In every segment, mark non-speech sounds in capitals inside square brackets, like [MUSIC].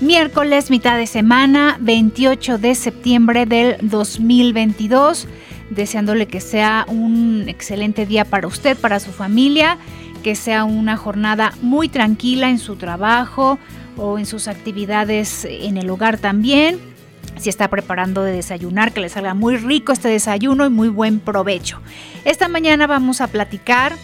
Miércoles, mitad de semana, 28 de septiembre del 2022. Deseándole que sea un excelente día para usted, para su familia, que sea una jornada muy tranquila en su trabajo o en sus actividades en el hogar también. Si está preparando de desayunar, que le salga muy rico este desayuno y muy buen provecho. Esta mañana vamos a platicar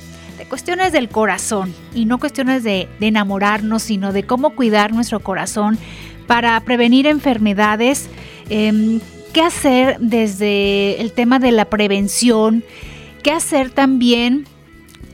cuestiones del corazón y no cuestiones de, enamorarnos, sino de cómo cuidar nuestro corazón para prevenir enfermedades. Eh, ¿Qué hacer desde el tema de la prevención? ¿Qué hacer también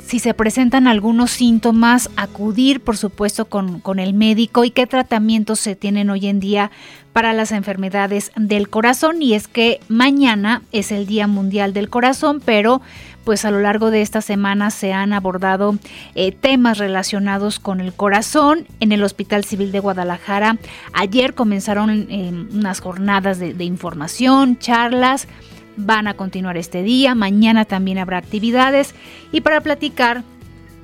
si se presentan algunos síntomas? Acudir, por supuesto, con, con el médico y qué tratamientos se tienen hoy en día para las enfermedades del corazón. Y es que mañana es el Día Mundial del Corazón, pero pues a lo largo de esta semana se han abordado eh, temas relacionados con el corazón en el Hospital Civil de Guadalajara. Ayer comenzaron eh, unas jornadas de, de información, charlas. Van a continuar este día, mañana también habrá actividades y para platicar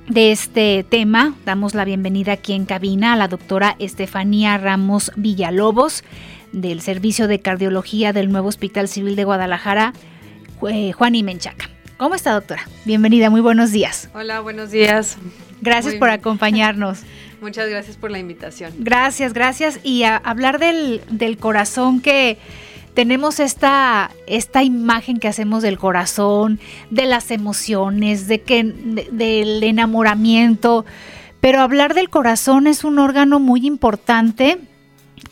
de este tema damos la bienvenida aquí en cabina a la doctora Estefanía Ramos Villalobos del Servicio de Cardiología del nuevo Hospital Civil de Guadalajara, eh, Juan y Menchaca. ¿Cómo está, doctora? Bienvenida, muy buenos días. Hola, buenos días. Gracias muy por bien. acompañarnos. [LAUGHS] Muchas gracias por la invitación. Gracias, gracias. Y a hablar del, del corazón que tenemos esta, esta imagen que hacemos del corazón, de las emociones, de que, de, del enamoramiento. Pero hablar del corazón es un órgano muy importante.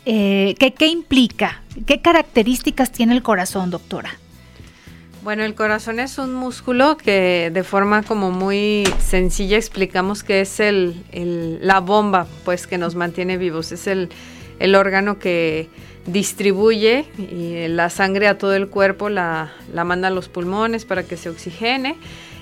Eh, ¿qué, ¿Qué implica? ¿Qué características tiene el corazón, doctora? Bueno, el corazón es un músculo que de forma como muy sencilla explicamos que es el la bomba pues que nos mantiene vivos. Es el, el órgano que distribuye la sangre a todo el cuerpo, la, la, manda a los pulmones para que se oxigene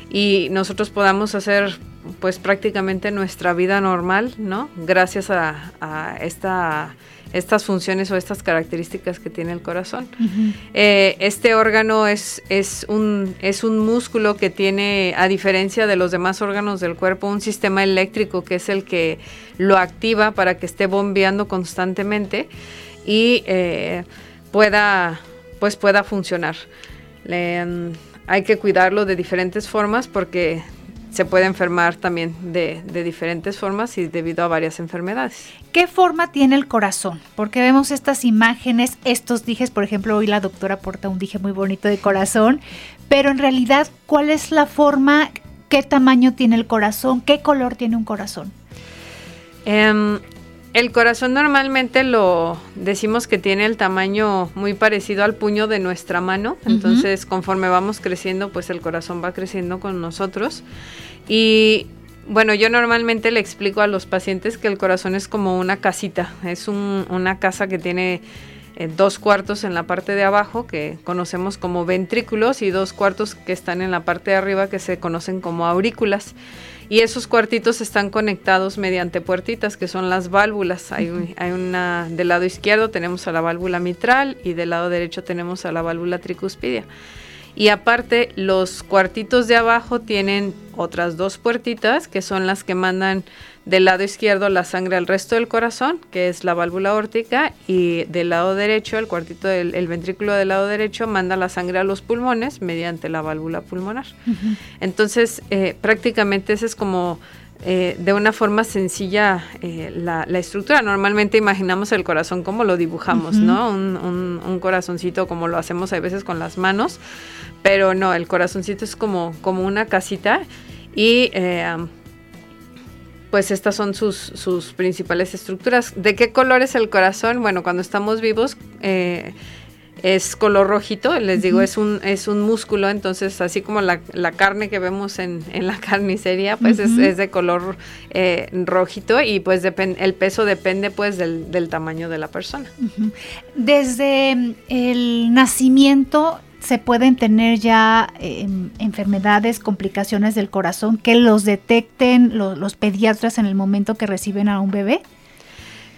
y nosotros podamos hacer pues prácticamente nuestra vida normal, ¿no? Gracias a, a esta estas funciones o estas características que tiene el corazón. Uh -huh. eh, este órgano es, es, un, es un músculo que tiene, a diferencia de los demás órganos del cuerpo, un sistema eléctrico que es el que lo activa para que esté bombeando constantemente y eh, pueda, pues pueda funcionar. Le, um, hay que cuidarlo de diferentes formas porque se puede enfermar también de, de, diferentes formas y debido a varias enfermedades. ¿Qué forma tiene el corazón? Porque vemos estas imágenes, estos dijes, por ejemplo, hoy la doctora porta un dije muy bonito de corazón, pero en realidad, ¿cuál es la forma? ¿Qué tamaño tiene el corazón? ¿Qué color tiene un corazón? Um, el corazón normalmente lo decimos que tiene el tamaño muy parecido al puño de nuestra mano, uh -huh. entonces conforme vamos creciendo, pues el corazón va creciendo con nosotros. Y bueno, yo normalmente le explico a los pacientes que el corazón es como una casita, es un, una casa que tiene eh, dos cuartos en la parte de abajo que conocemos como ventrículos y dos cuartos que están en la parte de arriba que se conocen como aurículas y esos cuartitos están conectados mediante puertitas que son las válvulas. Hay, un, hay, una del lado izquierdo tenemos a la válvula mitral y del lado derecho tenemos a la válvula tricuspidia. Y aparte los cuartitos de abajo tienen otras dos puertitas que son las que mandan del lado izquierdo la sangre al resto del corazón, que es la válvula órtica, y del lado derecho, el cuartito del el ventrículo del lado derecho manda la sangre a los pulmones mediante la válvula pulmonar. Uh -huh. Entonces, eh, prácticamente ese es como eh, de una forma sencilla eh, la, la, estructura. Normalmente imaginamos el corazón como lo dibujamos, uh -huh. ¿no? Un, un, un, corazoncito como lo hacemos a veces con las manos, pero no, el corazoncito es como, como una casita y pues estas son sus, sus, principales estructuras. ¿De qué color es el corazón? Bueno, cuando estamos vivos, eh, es color rojito, les digo, es un, es un músculo, entonces así como la, carne que vemos en, la [LAUGHS] carnicería, pues es, de color eh, rojito y pues el peso depende pues del, tamaño de la persona. Desde el nacimiento se pueden tener ya em, enfermedades, complicaciones del corazón que los detecten los pediatras en el momento que reciben a un bebé.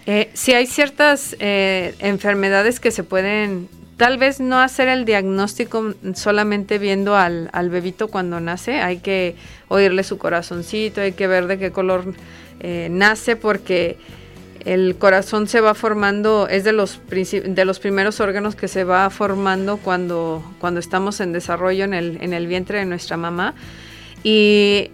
Eh, sí, hay ciertas eh, enfermedades que se pueden tal vez no hacer el diagnóstico solamente viendo al, bebito cuando nace, hay que oírle su corazoncito, hay que ver de qué color eh, nace porque el corazón se va formando, es de los, de los primeros órganos que se va formando cuando, cuando estamos en desarrollo en el, en el vientre de nuestra mamá. Y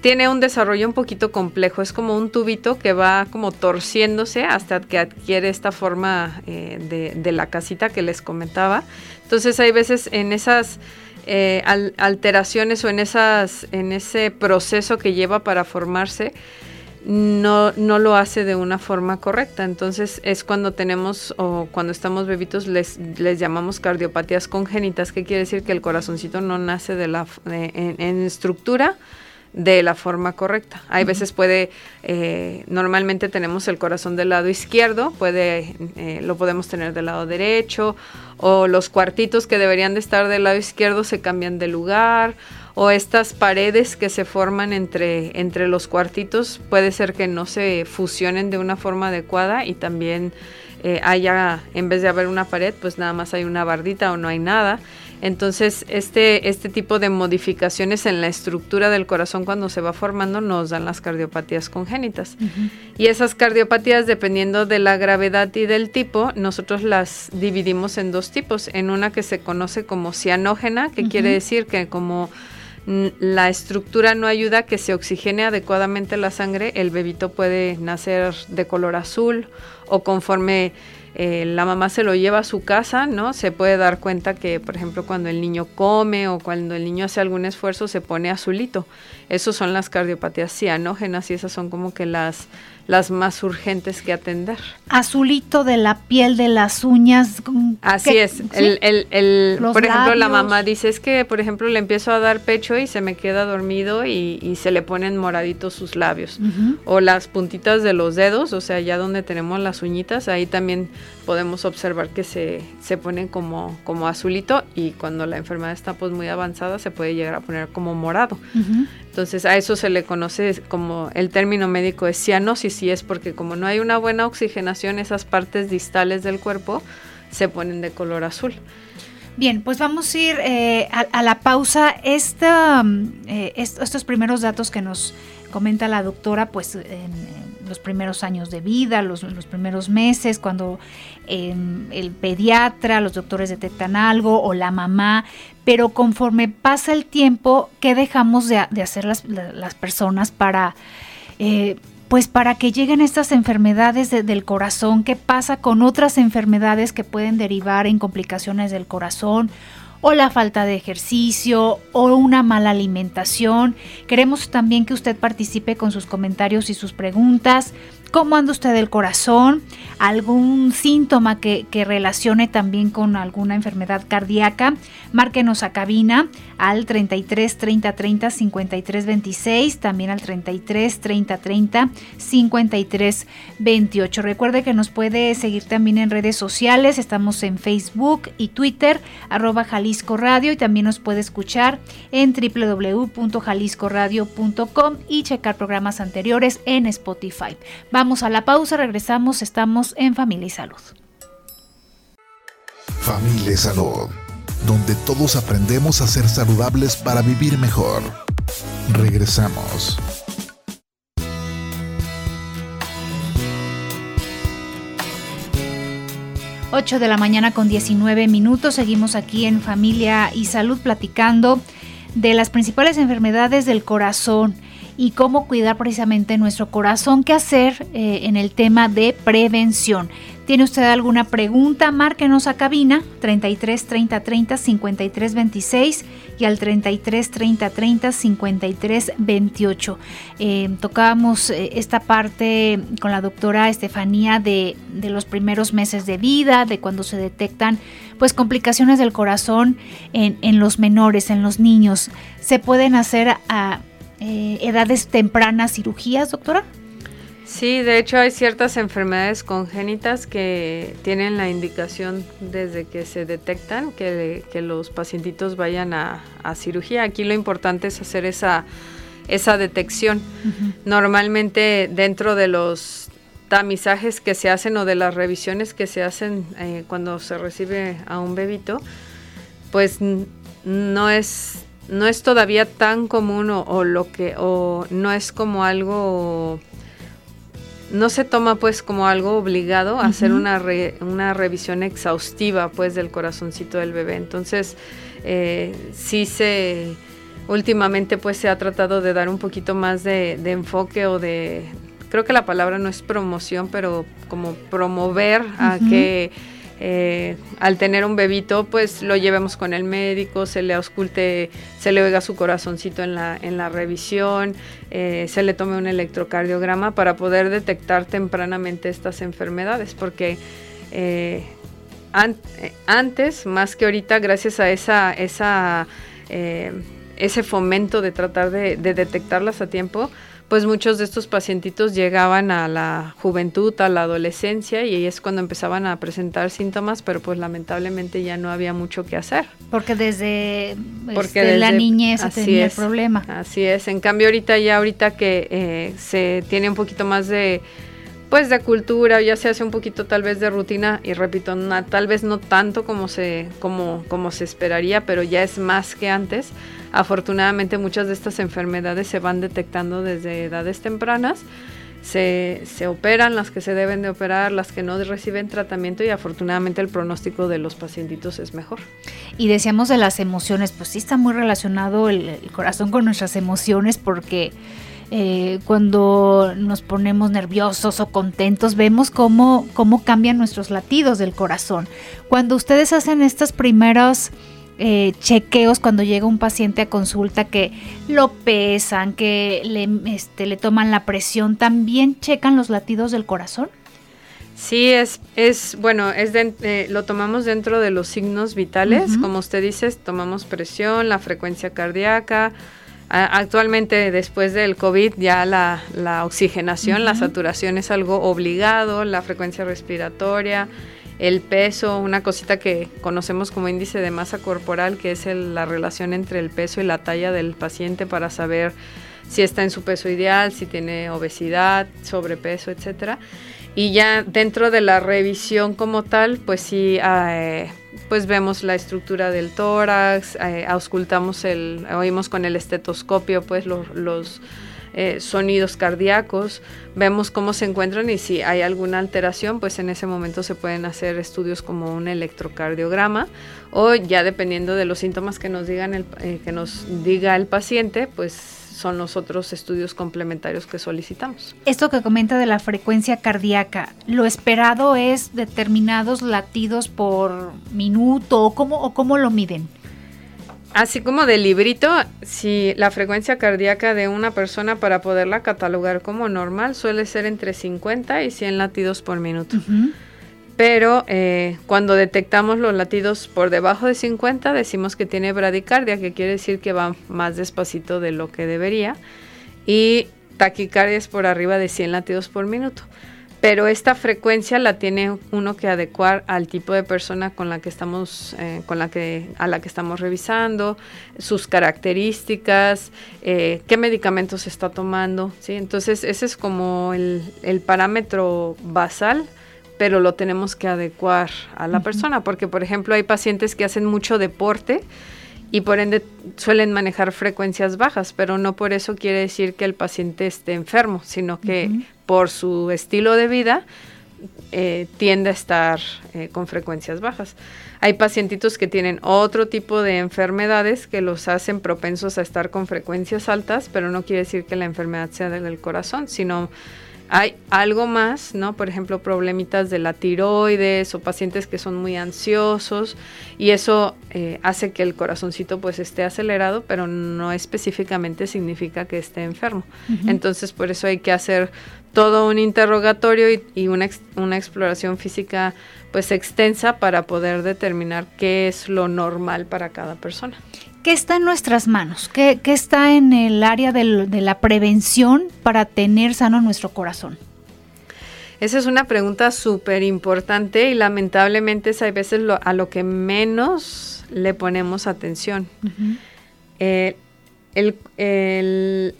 tiene un desarrollo un poquito complejo, es como un tubito que va como torciéndose hasta que adquiere esta forma eh, de, la casita que les comentaba. Entonces hay veces en esas eh, alteraciones o en, esas, en ese proceso que lleva para formarse, no, no lo hace de una forma correcta. Entonces es cuando tenemos o cuando estamos bebitos les, les llamamos cardiopatías congénitas, que quiere decir que el corazoncito no nace de la, en estructura de la forma correcta. Hay veces puede, eh, normalmente tenemos el corazón del lado izquierdo, puede, eh, lo podemos tener del lado derecho, o los cuartitos que deberían de estar del lado izquierdo se cambian de lugar, o estas paredes que se forman entre, entre los cuartitos puede ser que no se fusionen de una forma adecuada y también eh, haya, en vez de haber una pared, pues nada más hay una bardita o no hay nada. Entonces, este, este tipo de modificaciones en la estructura del corazón cuando se va formando nos dan las cardiopatías congénitas. Y esas cardiopatías, dependiendo de la gravedad y del tipo, nosotros las dividimos en dos tipos. En una que se conoce como cianógena, que quiere decir que como la estructura no ayuda a que se oxigene adecuadamente la sangre, el bebito puede nacer de color azul o conforme eh, la mamá se lo lleva a su casa, ¿no? Se puede dar cuenta que, por ejemplo, cuando el niño come o cuando el niño hace algún esfuerzo, se pone azulito. Esas son las cardiopatías cianógenas y esas son como que las las más urgentes que atender. Azulito de la piel de las uñas. Así es. El, el, el por ejemplo, la mamá dice es que, por ejemplo, le empiezo a dar pecho y se me queda dormido y, y se le ponen moraditos sus labios. O las puntitas de los dedos, o sea, ya donde tenemos las uñitas, ahí también podemos observar que se, se ponen como, como azulito y cuando la enfermedad está pues muy avanzada se puede llegar a poner como morado. Entonces a eso se le conoce como el término médico es cianosis y es porque como no hay una buena oxigenación, esas partes distales del cuerpo se ponen de color azul. Bien, pues vamos a ir eh, a, la pausa. Esta, eh, estos primeros datos que nos comenta la doctora, pues en, los primeros años de vida, los, primeros meses, cuando em, el pediatra, los doctores detectan algo o la mamá, pero conforme pasa el tiempo, ¿qué dejamos de, hacer las, personas para... Eh, pues para que lleguen estas enfermedades del corazón, qué pasa con otras enfermedades que pueden derivar en complicaciones del corazón o la falta de ejercicio o una mala alimentación. Queremos también que usted participe con sus comentarios y sus preguntas. ¿Cómo anda usted del corazón? ¿Algún síntoma que, relacione también con alguna enfermedad cardíaca? Márquenos a cabina al 33 30 30 53 26, también al 33 30 30 53 28. Recuerde que nos puede seguir también en redes sociales, estamos en Facebook y Twitter, arroba Jalisco Radio y también nos puede escuchar en www.jaliscoradio.com y checar programas anteriores en Spotify. Vamos a la pausa, regresamos, estamos en Familia y Salud. Familia y Salud, donde todos aprendemos a ser saludables para vivir mejor. Regresamos. 8 de la mañana con 19 minutos. Seguimos aquí en Familia y Salud platicando de las principales enfermedades del corazón y cómo cuidar precisamente nuestro corazón, qué hacer eh, en el tema de prevención. ¿Tiene usted alguna pregunta? Márquenos a cabina 33 30 30 53 26 y al 33 30 30 53 28. tocábamos eh, esta parte con la doctora Estefanía de, de, los primeros meses de vida, de cuando se detectan pues complicaciones del corazón en, en los menores, en los niños. ¿Se pueden hacer a eh, edades tempranas cirugías, doctora? Sí, de hecho hay ciertas enfermedades congénitas que tienen la indicación desde que se detectan que, los pacientitos vayan a, cirugía. Aquí lo importante es hacer esa, esa detección. Normalmente dentro de los tamizajes que se hacen o de las revisiones que se hacen eh, cuando se recibe a un bebito, pues no es no es todavía tan común o, lo que o no es como algo no se toma pues como algo obligado a hacer una, una revisión exhaustiva pues del corazoncito del bebé. Entonces eh, sí se últimamente pues se ha tratado de dar un poquito más de, de enfoque o de creo que la palabra no es promoción pero como promover a que eh, al tener un bebito, pues lo llevemos con el médico, se le ausculte, se le oiga su corazoncito en la, en la revisión, eh, se le tome un electrocardiograma para poder detectar tempranamente estas enfermedades, porque eh, antes, más que ahorita, gracias a esa, esa ese fomento de tratar de detectarlas a tiempo, pues muchos de estos pacientitos llegaban a la juventud, a la adolescencia y ahí es cuando empezaban a presentar síntomas, pero pues lamentablemente ya no había mucho que hacer. Porque desde, este, la niñez se tenía el problema. Así es, en cambio ahorita ya ahorita que eh, se tiene un poquito más de pues de cultura, ya se hace un poquito tal vez de rutina y repito, tal vez no tanto como se, como, como se esperaría, pero ya es más que antes. Afortunadamente muchas de estas enfermedades se van detectando desde edades tempranas. Se, se, operan las que se deben de operar, las que no reciben tratamiento y afortunadamente el pronóstico de los pacientitos es mejor. Y decíamos de las emociones, pues sí está muy relacionado el corazón con nuestras emociones porque eh, cuando nos ponemos nerviosos o contentos, vemos cómo, cómo cambian nuestros latidos del corazón. Cuando ustedes hacen estos primeros eh, chequeos, cuando llega un paciente a consulta, que lo pesan, que le, este, le toman la presión, ¿también checan los latidos del corazón? Sí, es, es bueno, es eh, lo tomamos dentro de los signos vitales, como usted dice, tomamos presión, la frecuencia cardíaca, Actualmente, después del COVID, ya la, oxigenación, la saturación es algo obligado, la frecuencia respiratoria, el peso, una cosita que conocemos como índice de masa corporal, que es la relación entre el peso y la talla del paciente para saber si está en su peso ideal, si tiene obesidad, sobrepeso, etcétera. Y ya dentro de la revisión como tal, pues sí, eh, pues vemos la estructura del tórax, eh, auscultamos el, oímos con el estetoscopio pues los, eh, sonidos cardíacos, vemos cómo se encuentran y si hay alguna alteración, pues en ese momento se pueden hacer estudios como un electrocardiograma o ya dependiendo de los síntomas que nos el, que nos diga el paciente, pues son los otros estudios complementarios que solicitamos. Esto que comenta de la frecuencia cardíaca, ¿lo esperado es determinados latidos por minuto o cómo, o cómo lo miden? Así como del librito, si la frecuencia cardíaca de una persona para poderla catalogar como normal suele ser entre 50 y 100 latidos por minuto pero eh, cuando detectamos los latidos por debajo de 50 decimos que tiene bradicardia, que quiere decir que va más despacito de lo que debería, y taquicardia es por arriba de 100 latidos por minuto. Pero esta frecuencia la tiene uno que adecuar al tipo de persona con la que estamos, eh, con la que, a la que estamos revisando, sus características, eh, qué medicamentos está tomando, ¿sí? Entonces ese es como el, el parámetro basal pero lo tenemos que adecuar a la persona, porque por ejemplo hay pacientes que hacen mucho deporte y por ende suelen manejar frecuencias bajas, pero no por eso quiere decir que el paciente esté enfermo, sino que por su estilo de vida eh, tiende a estar eh, con frecuencias bajas. Hay pacientitos que tienen otro tipo de enfermedades que los hacen propensos a estar con frecuencias altas, pero no quiere decir que la enfermedad sea del corazón, sino hay algo más, ¿no? Por ejemplo, problemitas de la tiroides o pacientes que son muy ansiosos y eso eh, hace que el corazoncito pues esté acelerado, pero no específicamente significa que esté enfermo. Entonces, por eso hay que hacer todo un interrogatorio y, una, una exploración física pues extensa para poder determinar qué es lo normal para cada persona. ¿Qué está en nuestras manos? ¿Qué, está en el área de la prevención para tener sano nuestro corazón? Esa es una pregunta súper importante y lamentablemente es a veces a lo que menos le ponemos atención. Eh,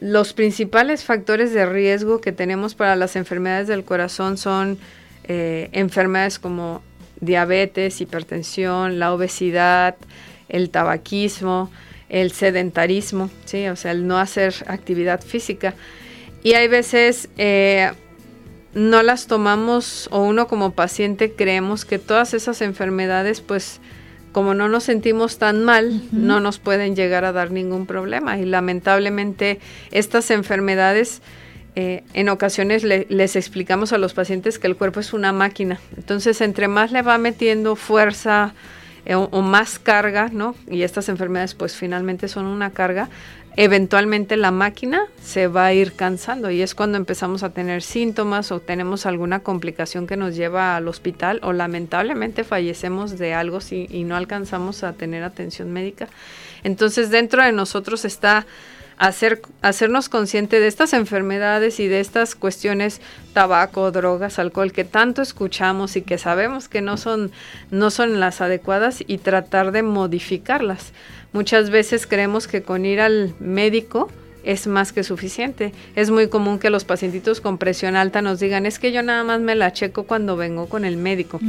los principales factores de riesgo que tenemos para las enfermedades del corazón son eh, enfermedades como diabetes, hipertensión, la obesidad, el tabaquismo, el sedentarismo, ¿sí? o sea, el no hacer actividad física. Y hay veces eh, no las tomamos o uno como paciente creemos que todas esas enfermedades, pues como no nos sentimos tan mal, no nos pueden llegar a dar ningún problema. Y lamentablemente estas enfermedades... Eh, en ocasiones les explicamos a los pacientes que el cuerpo es una máquina. Entonces, entre más le va metiendo fuerza, eh, o, más carga, ¿no? Y estas enfermedades pues finalmente son una carga, eventualmente la máquina se va a ir cansando y es cuando empezamos a tener síntomas o tenemos alguna complicación que nos lleva al hospital o lamentablemente fallecemos de algo si, y no alcanzamos a tener atención médica. Entonces dentro de nosotros está hacer, hacernos consciente de estas enfermedades y de estas cuestiones, tabaco, drogas, alcohol, que tanto escuchamos y que sabemos que no son, no son las adecuadas y tratar de modificarlas. Muchas veces creemos que con ir al médico es más que suficiente. Es muy común que los pacientitos con presión alta nos digan, es que yo nada más me la checo cuando vengo con el médico.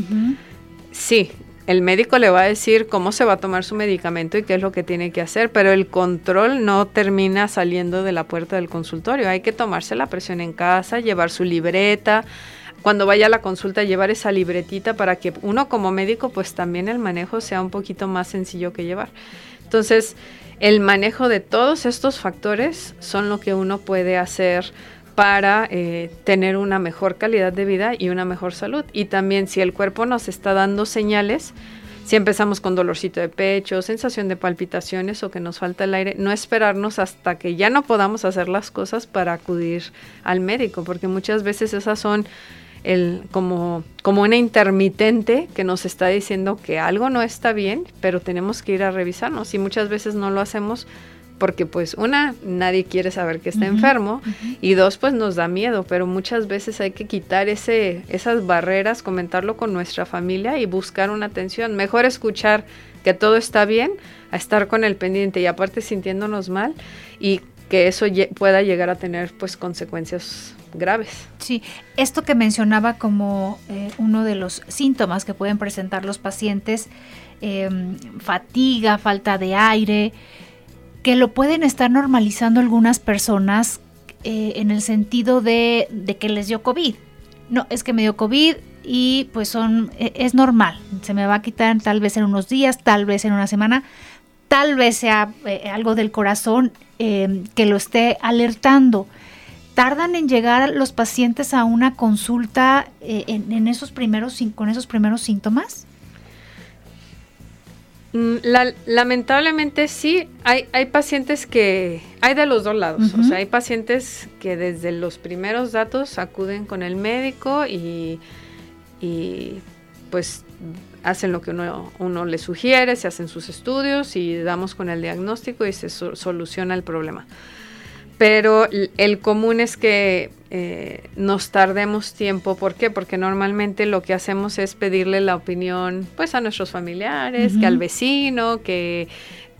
Sí, el médico le va a decir cómo se va a tomar su medicamento y qué es lo que tiene que hacer, pero el control no termina saliendo de la puerta del consultorio. Hay que tomarse la presión en casa, llevar su libreta, cuando vaya a la consulta llevar esa libretita para que uno como médico pues también el manejo sea un poquito más sencillo que llevar. Entonces, el manejo de todos estos factores son lo que uno puede hacer para eh, tener una mejor calidad de vida y una mejor salud. Y también si el cuerpo nos está dando señales, si empezamos con dolorcito de pecho, sensación de palpitaciones o que nos falta el aire, no esperarnos hasta que ya no podamos hacer las cosas para acudir al médico, porque muchas veces esas son el, como, como una intermitente que nos está diciendo que algo no está bien, pero tenemos que ir a revisarnos y muchas veces no lo hacemos porque pues una, nadie quiere saber que está enfermo y dos, pues nos da miedo, pero muchas veces hay que quitar ese, esas barreras, comentarlo con nuestra familia y buscar una atención. Mejor escuchar que todo está bien a estar con el pendiente y aparte sintiéndonos mal y que eso pueda llegar a tener pues consecuencias graves. Sí, esto que mencionaba como eh, uno de los síntomas que pueden presentar los pacientes, em, fatiga, falta de aire, que lo pueden estar normalizando algunas personas eh, en el sentido de, que les dio COVID. No, es que me dio COVID y pues son, e, es normal, se me va a quitar tal vez en unos días, tal vez en una semana, tal vez sea eh, algo del corazón eh, que lo esté alertando. ¿Tardan en llegar los pacientes a una consulta en, esos primeros, con esos primeros síntomas? Mm, lamentablemente sí, hay, hay pacientes que, hay de los dos lados, o sea, hay pacientes que desde los primeros datos acuden con el médico y, pues hacen lo que uno, uno le sugiere, se hacen sus estudios y damos con el diagnóstico y se soluciona el problema pero el común es que eh, nos tardemos tiempo. ¿Por qué? Porque normalmente lo que hacemos es pedirle la opinión pues a nuestros familiares, que al vecino, que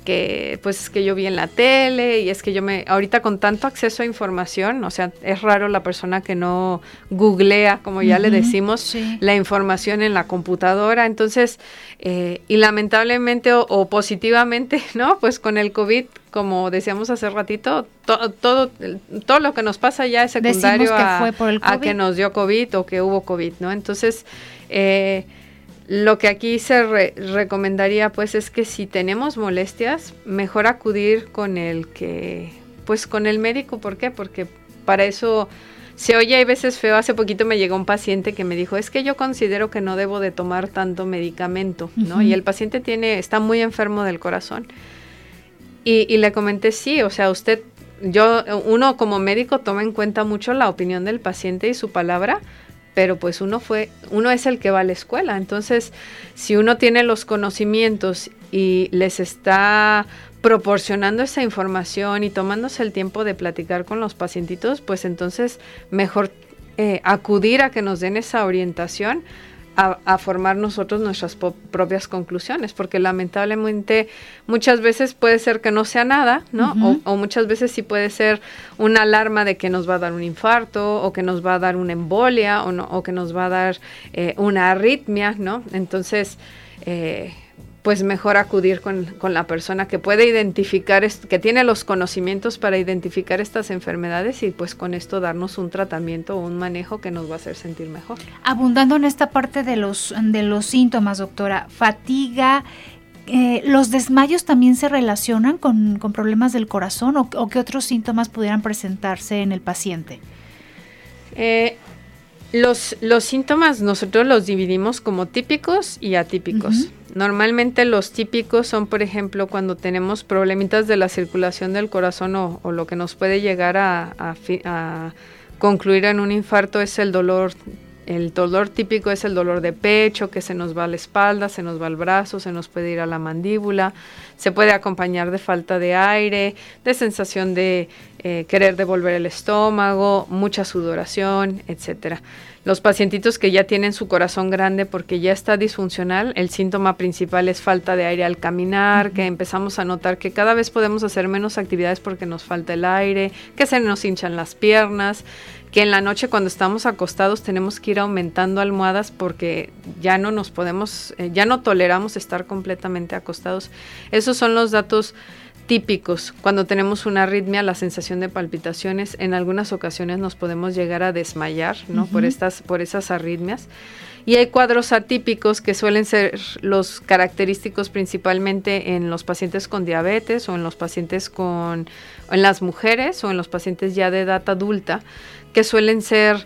que pues es que yo vi en la tele y es que yo me ahorita con tanto acceso a información, o sea, es raro la persona que no googlea, como ya le decimos, la información en la computadora, entonces, eh, y lamentablemente o, positivamente, [LAUGHS] ¿no? Pues con el COVID como decíamos hace ratito, todo, todo lo que nos pasa ya es secundario a, que nos dio COVID o que hubo COVID, ¿no? Entonces, eh, lo que aquí se recomendaría pues es que si tenemos molestias, mejor acudir con el que, pues con el médico, ¿por qué? Porque para eso se oye hay veces feo. Hace poquito me llegó un paciente que me dijo, es que yo considero que no debo de tomar tanto medicamento, ¿no? Y el paciente tiene, está muy enfermo del corazón. Y, y, le comenté, sí, o sea, usted, yo, uno como médico toma en cuenta mucho la opinión del paciente y su palabra, pero pues uno fue, uno es el que va a la escuela. Entonces, si uno tiene los conocimientos y les está proporcionando esa información y tomándose el tiempo de platicar con los pacientitos, pues entonces mejor eh, acudir a que nos den esa orientación a, formar nosotros nuestras propias conclusiones, porque lamentablemente muchas veces puede ser que no sea nada, ¿no? o, muchas veces sí puede ser una alarma de que nos va a dar un infarto, o que nos va a dar una embolia, o, no, o que nos va a dar eh, una arritmia, ¿no? Entonces, eh, pues mejor acudir con, la persona que puede identificar, que tiene los conocimientos para identificar estas enfermedades y pues con esto darnos un tratamiento o un manejo que nos va a hacer sentir mejor. Abundando en esta parte de los, de los síntomas, doctora, fatiga, eh, ¿los desmayos también se relacionan con, problemas del corazón o, qué otros síntomas pudieran presentarse en el paciente? Eh, los, los síntomas nosotros los dividimos como típicos y atípicos. Normalmente los típicos son, por ejemplo, cuando tenemos problemitas de la circulación del corazón o, lo que nos puede llegar a, a, concluir en un infarto es el dolor. El dolor típico es el dolor de pecho, que se nos va a la espalda, se nos va al brazo, se nos puede ir a la mandíbula, se puede acompañar de falta de aire, de sensación de eh, querer devolver el estómago, mucha sudoración, etcétera. Los pacientitos que ya tienen su corazón grande porque ya está disfuncional, el síntoma principal es falta de aire al caminar, que empezamos a notar que cada vez podemos hacer menos actividades porque nos falta el aire, que se nos hinchan las piernas, que en la noche cuando estamos acostados tenemos que ir aumentando almohadas porque ya no nos podemos, eh, ya no toleramos estar completamente acostados. Esos son los datos típicos. Cuando tenemos una arritmia, la sensación de palpitaciones, en algunas ocasiones nos podemos llegar a desmayar, ¿no? Por estas, por esas arritmias. Y hay cuadros atípicos que suelen ser los característicos principalmente en los pacientes con diabetes o en los pacientes con, en las mujeres o en los pacientes ya de edad adulta, que suelen ser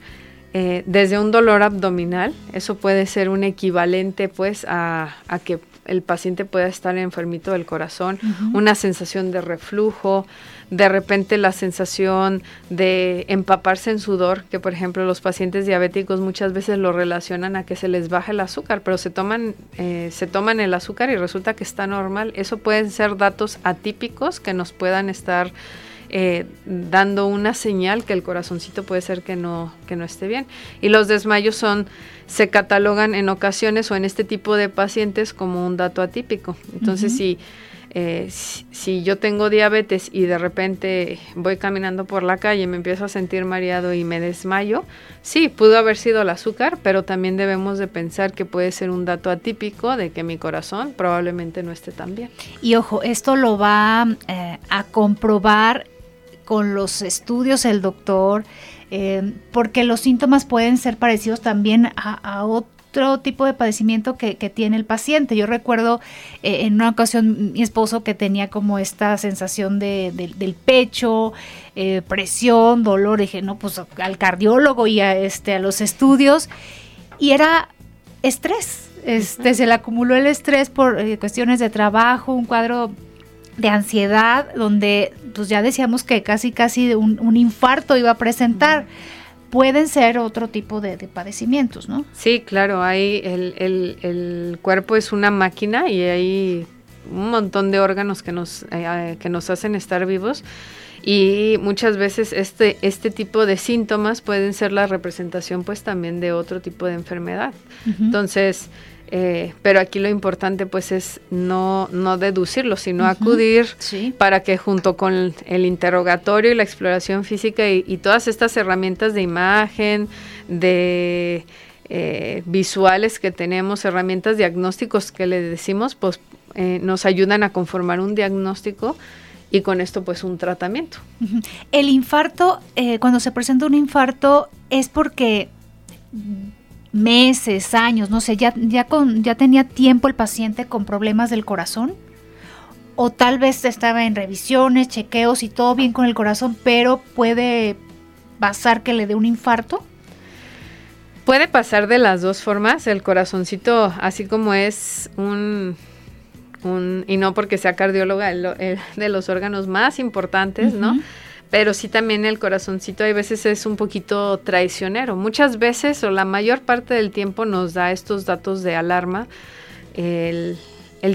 eh, desde un dolor abdominal, eso puede ser un equivalente pues a, a que el paciente pueda estar enfermito del corazón, una sensación de reflujo, de repente la sensación de empaparse en sudor, que por ejemplo los pacientes diabéticos muchas veces lo relacionan a que se les baja el azúcar, pero se toman, eh, se toman el azúcar y resulta que está normal. Eso pueden ser datos atípicos que nos puedan estar eh, dando una señal que el corazoncito puede ser que no, que no esté bien. Y los desmayos son, se catalogan en ocasiones o en este tipo de pacientes como un dato atípico. Entonces, eh, si, si, yo tengo diabetes y de repente voy caminando por la calle y me empiezo a sentir mareado y me desmayo, sí, pudo haber sido el azúcar, pero también debemos de pensar que puede ser un dato atípico de que mi corazón probablemente no esté tan bien. Y ojo, esto lo va eh, a comprobar con los estudios el doctor, eh, porque los síntomas pueden ser parecidos también a, otro tipo de padecimiento que, tiene el paciente. Yo recuerdo eh, en una ocasión mi esposo que tenía como esta sensación de, del pecho, eh, presión, dolor, dije, no, pues al cardiólogo y a, este, a los estudios, y era estrés. Este, se le acumuló el estrés por cuestiones de trabajo, un cuadro de ansiedad, donde pues ya decíamos que casi casi un, un infarto iba a presentar. Pueden ser otro tipo de, padecimientos, ¿no? Sí, claro, hay el, el, cuerpo es una máquina y hay un montón de órganos que nos, eh, eh, que nos hacen estar vivos y muchas veces este, este tipo de síntomas pueden ser la representación pues también de otro tipo de enfermedad. Entonces, eh, pero aquí lo importante pues es no, no deducirlo, sino acudir para que junto con el, interrogatorio y la exploración física y, todas estas herramientas de imagen, de eh, visuales que tenemos, herramientas diagnósticos que le decimos, pues eh, nos ayudan a conformar un diagnóstico y con esto pues un tratamiento. El infarto, eh, cuando se presenta un infarto es porque meses, años, no sé, ya, ya, con, ya tenía tiempo el paciente con problemas del corazón o tal vez estaba en revisiones, chequeos y todo bien con el corazón, pero puede pasar que le dé un infarto. Puede pasar de las dos formas. El corazoncito, así como es un, un y no porque sea cardióloga, el, de los órganos más importantes, ¿no? Pero sí también el corazoncito a veces es un poquito traicionero. Muchas veces o la mayor parte del tiempo nos da estos datos de alarma. El,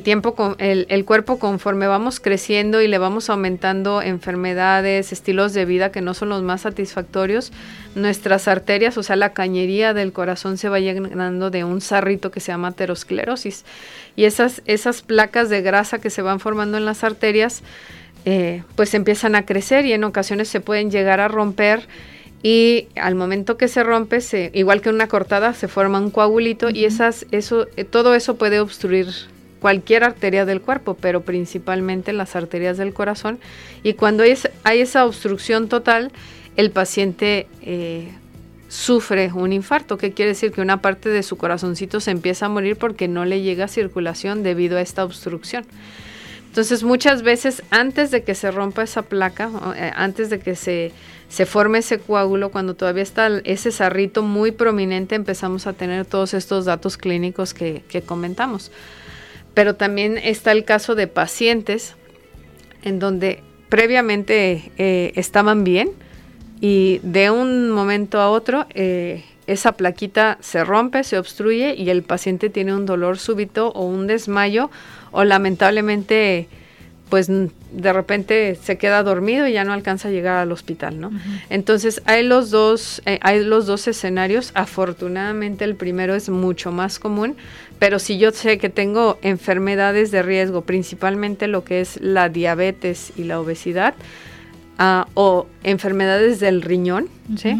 tiempo, el, cuerpo conforme vamos creciendo y le vamos aumentando enfermedades, estilos de vida que no son los más satisfactorios, nuestras arterias, o sea, la cañería del corazón se va llenando de un sarrito que se llama aterosclerosis. Y esas, esas placas de grasa que se van formando en las arterias, eh, pues empiezan a crecer y en ocasiones se pueden llegar a romper y al momento que se rompe, se, igual que una cortada, se forma un coagulito y esas, eso, eh, todo eso puede obstruir cualquier arteria del cuerpo, pero principalmente las arterias del corazón. Y cuando hay, esa obstrucción total, el paciente eh, sufre un infarto, que quiere decir que una parte de su corazoncito se empieza a morir porque no le llega circulación debido a esta obstrucción. Entonces muchas veces antes de que se rompa esa placa, eh, antes de que se, se forme ese coágulo, cuando todavía está ese sarrito muy prominente, empezamos a tener todos estos datos clínicos que, comentamos. Pero también está el caso de pacientes en donde previamente eh, estaban bien y de un momento a otro eh, esa plaquita se rompe, se obstruye y el paciente tiene un dolor súbito o un desmayo o lamentablemente pues de repente se queda dormido y ya no alcanza a llegar al hospital, ¿no? Entonces hay los dos, eh, hay los dos escenarios. Afortunadamente el primero es mucho más común, pero si yo sé que tengo enfermedades de riesgo, principalmente lo que es la diabetes y la obesidad, ah, o enfermedades del riñón, ¿sí?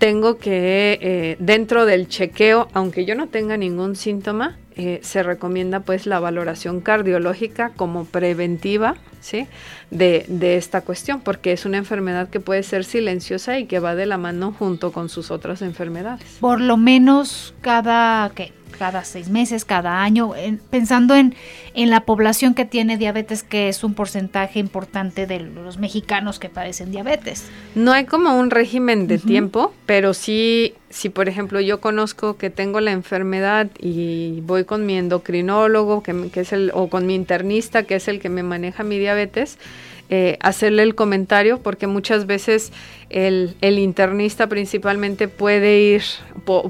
tengo que eh, dentro del chequeo, aunque yo no tenga ningún síntoma, eh, se recomienda pues la valoración cardiológica como preventiva ¿sí? de, de, esta cuestión, porque es una enfermedad que puede ser silenciosa y que va de la mano junto con sus otras enfermedades. Por lo menos cada, ¿qué? cada seis meses, cada año, pensando en, en la población que tiene diabetes, que es un porcentaje importante de los mexicanos que padecen diabetes. No hay como un régimen de tiempo, pero sí, si por ejemplo yo conozco que tengo la enfermedad y voy con mi endocrinólogo, que, que es el, o con mi internista, que es el que me maneja mi diabetes, eh, hacerle el comentario porque muchas veces el, internista principalmente puede ir,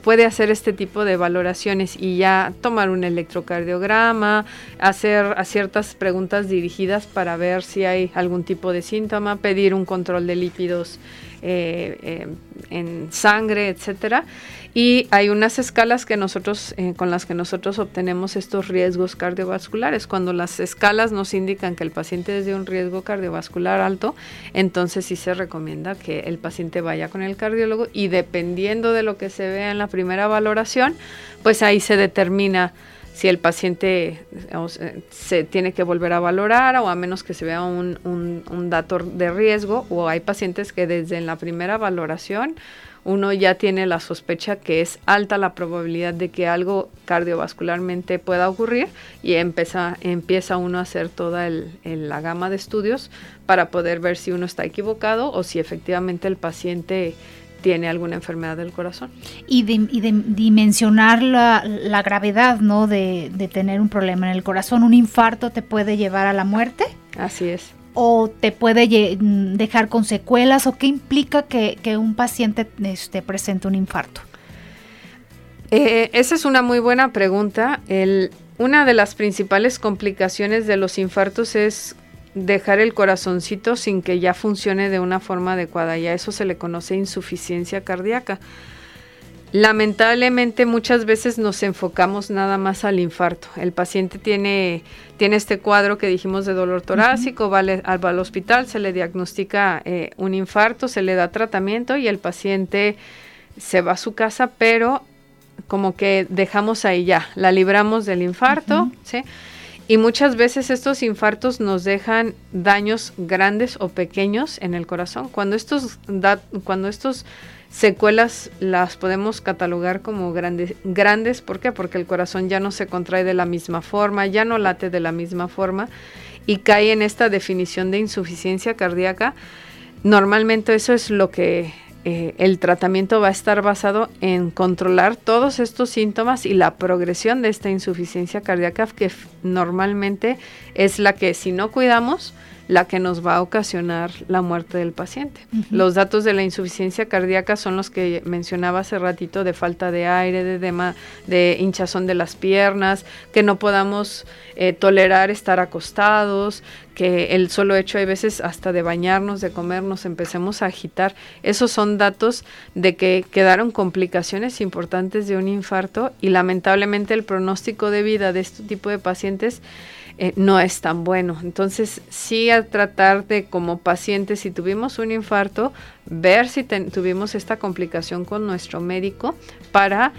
puede hacer este tipo de valoraciones y ya tomar un electrocardiograma, hacer a ciertas preguntas dirigidas para ver si hay algún tipo de síntoma, pedir un control de lípidos eh, eh, en sangre, etcétera. Y hay unas escalas que nosotros, eh, con las que nosotros obtenemos estos riesgos cardiovasculares. Cuando las escalas nos indican que el paciente es de un riesgo cardiovascular alto, entonces sí se recomienda que el paciente vaya con el cardiólogo y dependiendo de lo que se vea en la primera valoración, pues ahí se determina si el paciente se tiene que volver a valorar o a menos que se vea un, un, dato de riesgo o hay pacientes que desde la primera valoración uno ya tiene la sospecha que es alta la probabilidad de que algo cardiovascularmente pueda ocurrir y empieza, empieza uno a hacer toda la gama de estudios para poder ver si uno está equivocado o si efectivamente el paciente tiene alguna enfermedad del corazón. Y, de, dimensionar la, gravedad ¿no? De, de tener un problema en el corazón. ¿Un infarto te puede llevar a la muerte? Así es o te puede mm, dejar con secuelas o qué implica que, un paciente este, presente un infarto? Eh, esa es una muy buena pregunta. una de las principales complicaciones de los infartos es dejar el corazoncito sin que ya funcione de una forma adecuada y a eso se le conoce insuficiencia cardíaca. Lamentablemente muchas veces nos enfocamos nada más al infarto. El paciente tiene, tiene este cuadro que dijimos de dolor torácico, va, al, hospital, se le diagnostica eh, un infarto, se le da tratamiento y el paciente se va a su casa, pero como que dejamos ahí ya, la libramos del infarto, ¿sí? Y muchas veces estos infartos nos dejan daños grandes o pequeños en el corazón. Cuando estos, cuando estos secuelas las podemos catalogar como grandes, grandes, ¿por qué? Porque el corazón ya no se contrae de la misma forma, ya no late de la misma forma y cae en esta definición de insuficiencia cardíaca. Normalmente eso es lo que eh, el tratamiento va a estar basado en controlar todos estos síntomas y la progresión de esta insuficiencia cardíaca que normalmente es la que si no cuidamos, la que nos va a ocasionar la muerte del paciente. Los datos de la insuficiencia cardíaca son los que mencionaba hace ratito de falta de aire, de, de hinchazón de las piernas, que no podamos eh, tolerar estar acostados, que el solo hecho hay veces hasta de bañarnos, de comernos, empecemos a agitar. Esos son datos de que quedaron complicaciones importantes de un infarto y lamentablemente el pronóstico de vida de este tipo de pacientes eh, no es tan bueno. Entonces, sí a tratar de como pacientes, si tuvimos un infarto, ver si tuvimos esta complicación con nuestro médico para...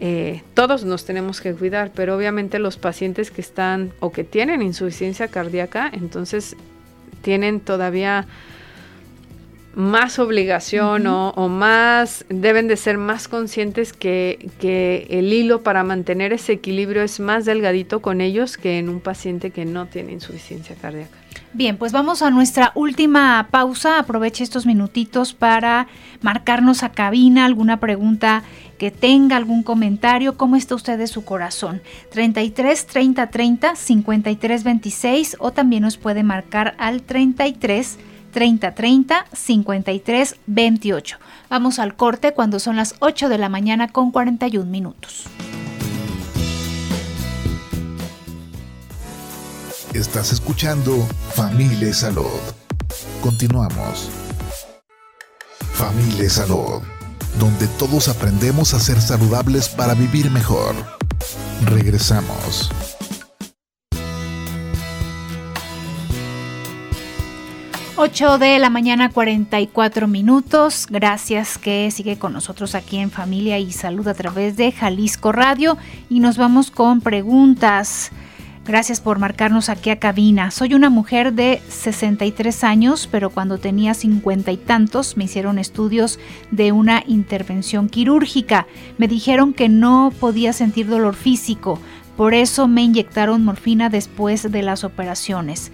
Eh, todos nos tenemos que cuidar, pero obviamente los pacientes que están o que tienen insuficiencia cardíaca, entonces tienen todavía más obligación o, más, deben de ser más conscientes que, que, el hilo para mantener ese equilibrio es más delgadito con ellos que en un paciente que no tiene insuficiencia cardíaca. Bien, pues vamos a nuestra última pausa. Aproveche estos minutitos para marcarnos a cabina alguna pregunta que tenga, algún comentario. ¿Cómo está usted de su corazón? 33 30 30 53 26 o también nos puede marcar al 33 30 30 53 28. Vamos al corte cuando son las 8 de la mañana con 41 minutos. Estás escuchando Familia Salud. Continuamos. Familia Salud, donde todos aprendemos a ser saludables para vivir mejor. Regresamos. 8 de la mañana 44 minutos. Gracias que sigue con nosotros aquí en Familia y Salud a través de Jalisco Radio y nos vamos con preguntas. Gracias por marcarnos aquí a cabina. Soy una mujer de 63 años, pero cuando tenía 50 y tantos me hicieron estudios de una intervención quirúrgica. Me dijeron que no podía sentir dolor físico, por eso me inyectaron morfina después de las operaciones.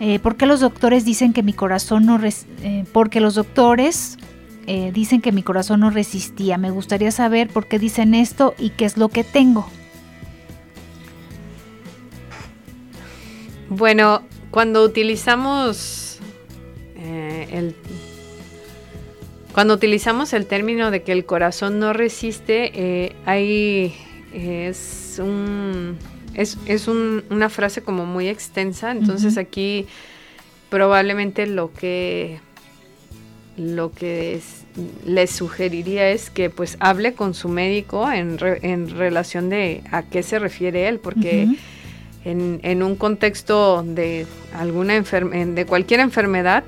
Eh, ¿Por qué los doctores dicen que mi corazón no... Eh, porque los doctores eh, dicen que mi corazón no resistía. Me gustaría saber por qué dicen esto y qué es lo que tengo. Bueno, cuando utilizamos el cuando utilizamos el término de que el corazón no resiste, ahí es un es, una frase como muy extensa, entonces aquí probablemente lo que lo que les sugeriría es que pues hable con su médico en, en relación de a qué se refiere él, porque en, en, un contexto de alguna de cualquier enfermedad,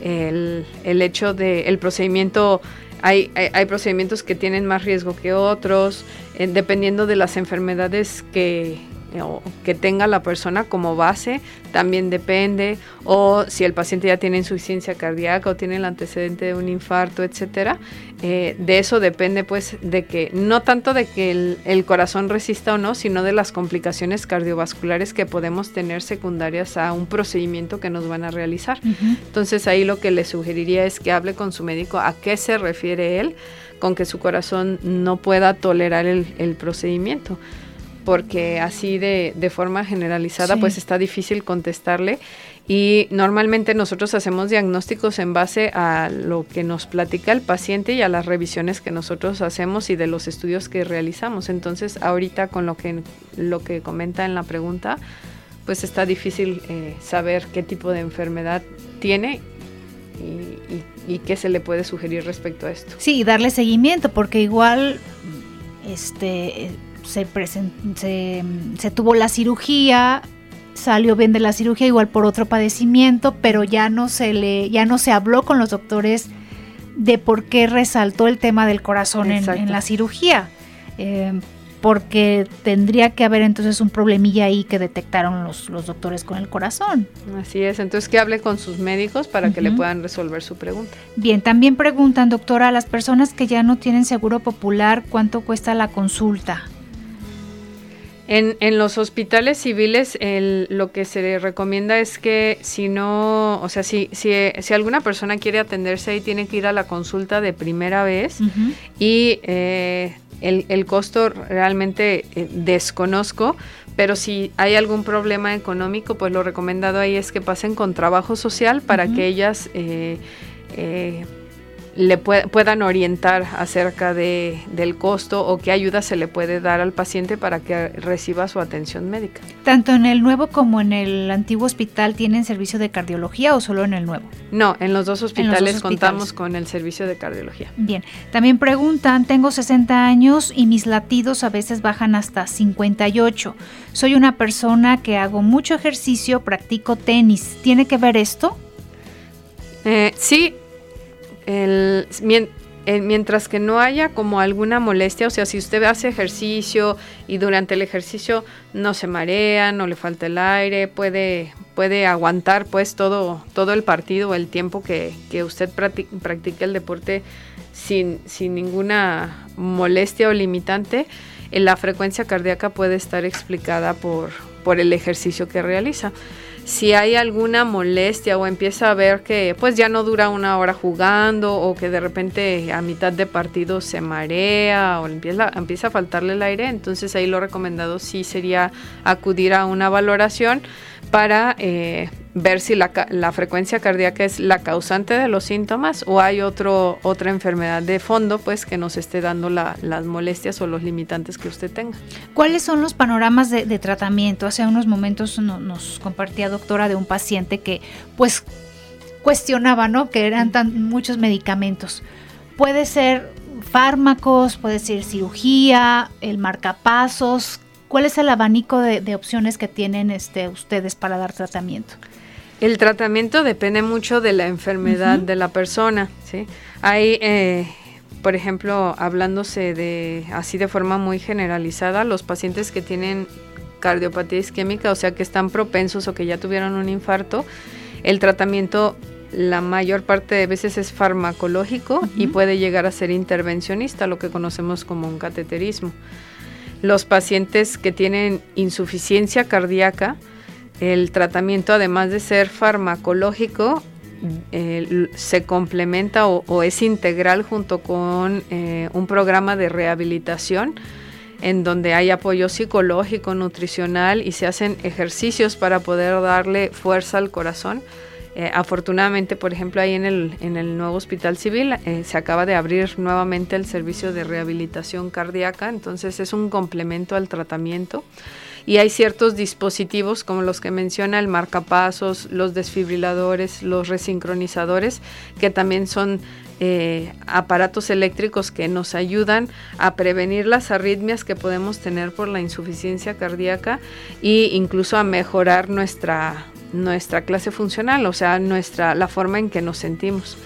el, el hecho de el procedimiento hay, hay, procedimientos que tienen más riesgo que otros, eh, dependiendo de las enfermedades que, que tenga la persona como base también depende o si el paciente ya tiene insuficiencia cardíaca o tiene el antecedente de un infarto, etcétera. Eh, de eso depende pues de que no tanto de que el, corazón resista o no, sino de las complicaciones cardiovasculares que podemos tener secundarias a un procedimiento que nos van a realizar. Entonces ahí lo que le sugeriría es que hable con su médico a qué se refiere él con que su corazón no pueda tolerar el procedimiento porque así de, de forma generalizada pues está difícil contestarle y normalmente nosotros hacemos diagnósticos en base a lo que nos platica el paciente y a las revisiones que nosotros hacemos y de los estudios que realizamos. Entonces ahorita con lo que, lo que comenta en la pregunta pues está difícil eh, saber qué tipo de enfermedad tiene y, y, qué se le puede sugerir respecto a esto. Sí, darle seguimiento, porque igual este se, se, se tuvo la cirugía, salió bien de la cirugía igual por otro padecimiento, pero ya no se le, ya no se habló con los doctores de por qué resaltó el tema del corazón en, la cirugía. Eh, porque tendría que haber entonces un problemilla ahí que detectaron los, los doctores con el corazón. Así es, entonces que hable con sus médicos para que le puedan resolver su pregunta. Bien, también preguntan, doctora, a las personas que ya no tienen seguro popular, ¿cuánto cuesta la consulta? En, en, los hospitales civiles lo que se recomienda es que si no, o sea, si, si, si, alguna persona quiere atenderse ahí tiene que ir a la consulta de primera vez y eh, el, el, costo realmente eh, desconozco, pero si hay algún problema económico, pues lo recomendado ahí es que pasen con trabajo social para que ellas... Eh, le puedan orientar acerca de, del costo o qué ayuda se le puede dar al paciente para que reciba su atención médica. ¿Tanto en el nuevo como en el antiguo hospital tienen servicio de cardiología o solo en el nuevo? No, en los dos hospitales, contamos con el servicio de cardiología. Bien, también preguntan, tengo 60 años y mis latidos a veces bajan hasta 58. Soy una persona que hago mucho ejercicio, practico tenis. ¿Tiene que ver esto? Eh, sí, el, mientras que no haya como alguna molestia, o sea, si usted hace ejercicio y durante el ejercicio no se marea, no le falta el aire, puede, puede aguantar pues todo, todo el partido, el tiempo que, que usted practique el deporte sin, sin ninguna molestia o limitante, eh, la frecuencia cardíaca puede estar explicada por, por el ejercicio que realiza si hay alguna molestia o empieza a ver que pues ya no dura una hora jugando o que de repente a mitad de partido se marea o empieza, empieza a faltarle el aire, entonces ahí lo recomendado sí sería acudir a una valoración para eh, ver si la, la, frecuencia cardíaca es la causante de los síntomas o hay otro, otra enfermedad de fondo pues que nos esté dando las molestias o los limitantes que usted tenga. ¿Cuáles son los panoramas de, tratamiento? Hace unos momentos nos compartía doctora de un paciente que pues cuestionaba, ¿no? Que eran tan muchos medicamentos. Puede ser fármacos, puede ser cirugía, el marcapasos. ¿Cuál es el abanico de, opciones que tienen este, ustedes para dar tratamiento? El tratamiento depende mucho de la enfermedad de la persona, ¿sí? Hay, eh, por ejemplo, hablándose de así de forma muy generalizada, los pacientes que tienen cardiopatía isquémica, o sea, que están propensos o que ya tuvieron un infarto, el tratamiento la mayor parte de veces es farmacológico y puede llegar a ser intervencionista, lo que conocemos como un cateterismo. Los pacientes que tienen insuficiencia cardíaca, el tratamiento, además de ser farmacológico, se complementa o, es integral junto con eh, un programa de rehabilitación en donde hay apoyo psicológico, nutricional y se hacen ejercicios para poder darle fuerza al corazón. Eh, afortunadamente, por ejemplo, ahí en el, en el nuevo hospital civil eh, se acaba de abrir nuevamente el servicio de rehabilitación cardíaca, entonces es un complemento al tratamiento. Y hay ciertos dispositivos como los que menciona el marcapasos, los desfibriladores, los resincronizadores, que también son eh, aparatos eléctricos que nos ayudan a prevenir las arritmias que podemos tener por la insuficiencia cardíaca e incluso a mejorar nuestra nuestra clase funcional, o sea, nuestra la forma en que nos sentimos.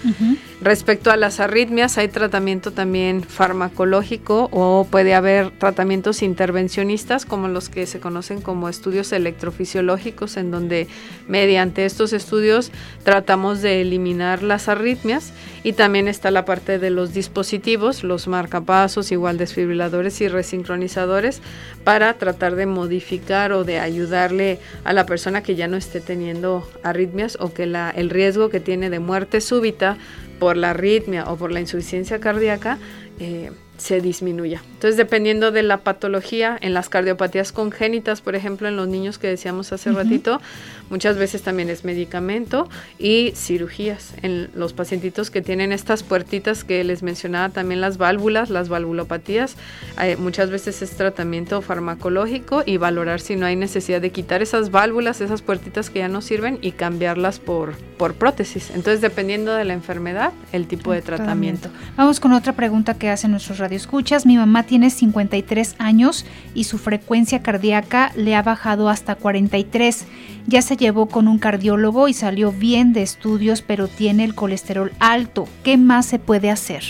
Respecto a las arritmias, hay tratamiento también farmacológico o puede haber tratamientos intervencionistas como los que se conocen como estudios electrofisiológicos en donde mediante estos estudios tratamos de eliminar las arritmias y también está la parte de los dispositivos, los marcapasos, igual desfibriladores y resincronizadores para tratar de modificar o de ayudarle a la persona que ya no esté teniendo arritmias o que la, el riesgo que tiene de muerte súbita por la arritmia o por la insuficiencia cardíaca eh, se disminuya. Entonces, dependiendo de la patología, en las cardiopatías congénitas, por ejemplo, en los niños que decíamos hace ratito, muchas veces también es medicamento y cirugías. En los pacientitos que tienen estas puertitas que les mencionaba también las válvulas, las valvulopatías, eh, muchas veces es tratamiento farmacológico y valorar si no hay necesidad de quitar esas válvulas, esas puertitas que ya no sirven y cambiarlas por, por prótesis. Entonces, dependiendo de la enfermedad, el tipo de tratamiento. Vamos con otra pregunta que hacen nuestros escuchas, mi mamá tiene 53 años y su frecuencia cardíaca le ha bajado hasta 43. Ya se llevó con un cardiólogo y salió bien de estudios, pero tiene el colesterol alto. ¿Qué más se puede hacer?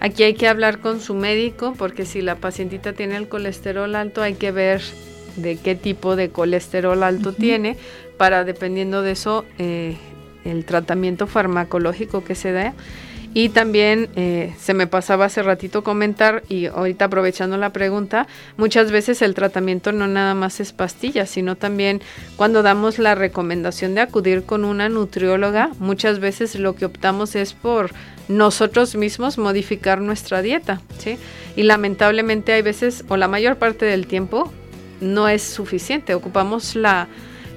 Aquí hay que hablar con su médico porque si la pacientita tiene el colesterol alto hay que ver de qué tipo de colesterol alto tiene para dependiendo de eso eh, el tratamiento farmacológico que se dé. Y también eh, se me pasaba hace ratito comentar y ahorita aprovechando la pregunta, muchas veces el tratamiento no nada más es pastillas, sino también cuando damos la recomendación de acudir con una nutrióloga, muchas veces lo que optamos es por nosotros mismos modificar nuestra dieta, ¿sí? Y lamentablemente hay veces o la mayor parte del tiempo no es suficiente, ocupamos la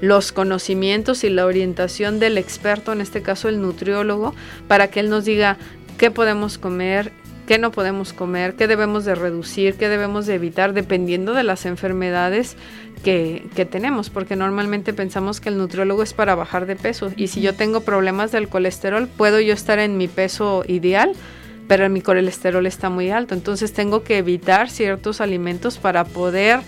los conocimientos y la orientación del experto, en este caso el nutriólogo, para que él nos diga qué podemos comer, qué no podemos comer, qué debemos de reducir, qué debemos de evitar, dependiendo de las enfermedades que, que, tenemos, porque normalmente pensamos que el nutriólogo es para bajar de peso. Y si yo tengo problemas del colesterol, puedo yo estar en mi peso ideal, pero mi colesterol está muy alto, entonces tengo que evitar ciertos alimentos para poder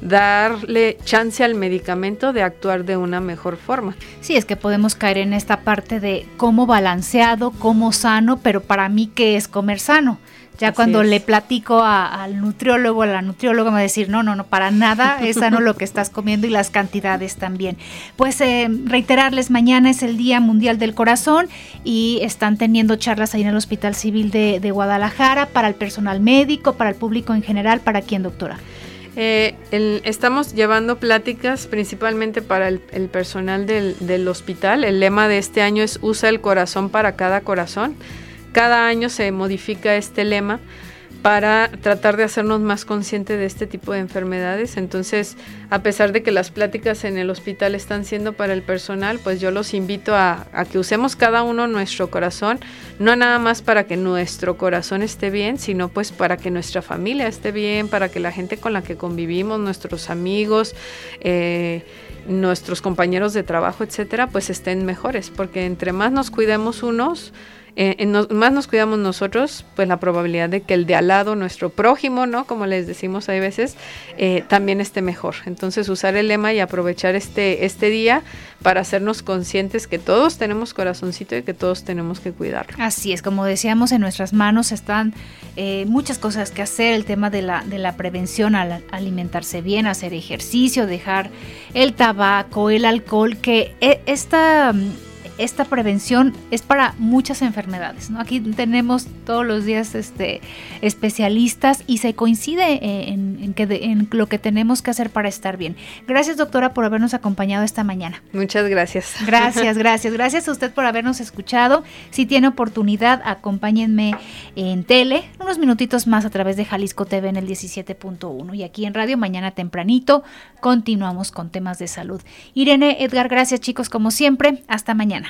darle chance al medicamento de actuar de una mejor forma. Sí, es que podemos caer en esta parte de cómo balanceado, cómo sano, pero para mí, ¿qué es comer sano? Ya cuando le platico al nutriólogo, a la nutrióloga me va a decir, no, no, no, para nada [LAUGHS] es sano lo que estás comiendo y las cantidades también. Pues eh, reiterarles, mañana es el Día Mundial del Corazón y están teniendo charlas ahí en el Hospital Civil de, de Guadalajara para el personal médico, para el público en general, ¿para quién, doctora? Eh, estamos llevando pláticas principalmente para el, personal del, del, hospital. El lema de este año es usa el corazón para cada corazón. Cada año se modifica este lema para tratar de hacernos más conscientes de este tipo de enfermedades. Entonces, a pesar de que las pláticas en el hospital están siendo para el personal, pues yo los invito a, que usemos cada uno nuestro corazón, no nada más para que nuestro corazón esté bien, sino pues para que nuestra familia esté bien, para que la gente con la que convivimos, nuestros amigos, eh, nuestros compañeros de trabajo, etcétera, pues estén mejores, porque entre más nos cuidemos unos, eh, más nos cuidamos nosotros, pues la probabilidad de que el de al lado, nuestro prójimo, ¿no? Como les decimos hay veces, eh, también esté mejor. Entonces usar el lema y aprovechar este, este día para hacernos conscientes que todos tenemos corazoncito y que todos tenemos que cuidarlo. Así es, como decíamos, en nuestras manos están eh, muchas cosas que hacer, el tema de la, de la prevención al alimentarse bien, hacer ejercicio, dejar el tabaco, el alcohol, que esta esta prevención es para muchas enfermedades. ¿no? Aquí tenemos todos los días este, especialistas y se coincide eh, en, que en lo que tenemos que hacer para estar bien. Gracias doctora por habernos acompañado esta mañana. Muchas gracias. [LAUGHS] Gracias, gracias. Gracias a usted por habernos escuchado. Si tiene oportunidad, acompáñenme en tele unos minutitos más a través de Jalisco TV en el 17.1 y aquí en radio mañana tempranito continuamos con temas de salud. Irene, Edgar, gracias chicos como siempre. Hasta mañana.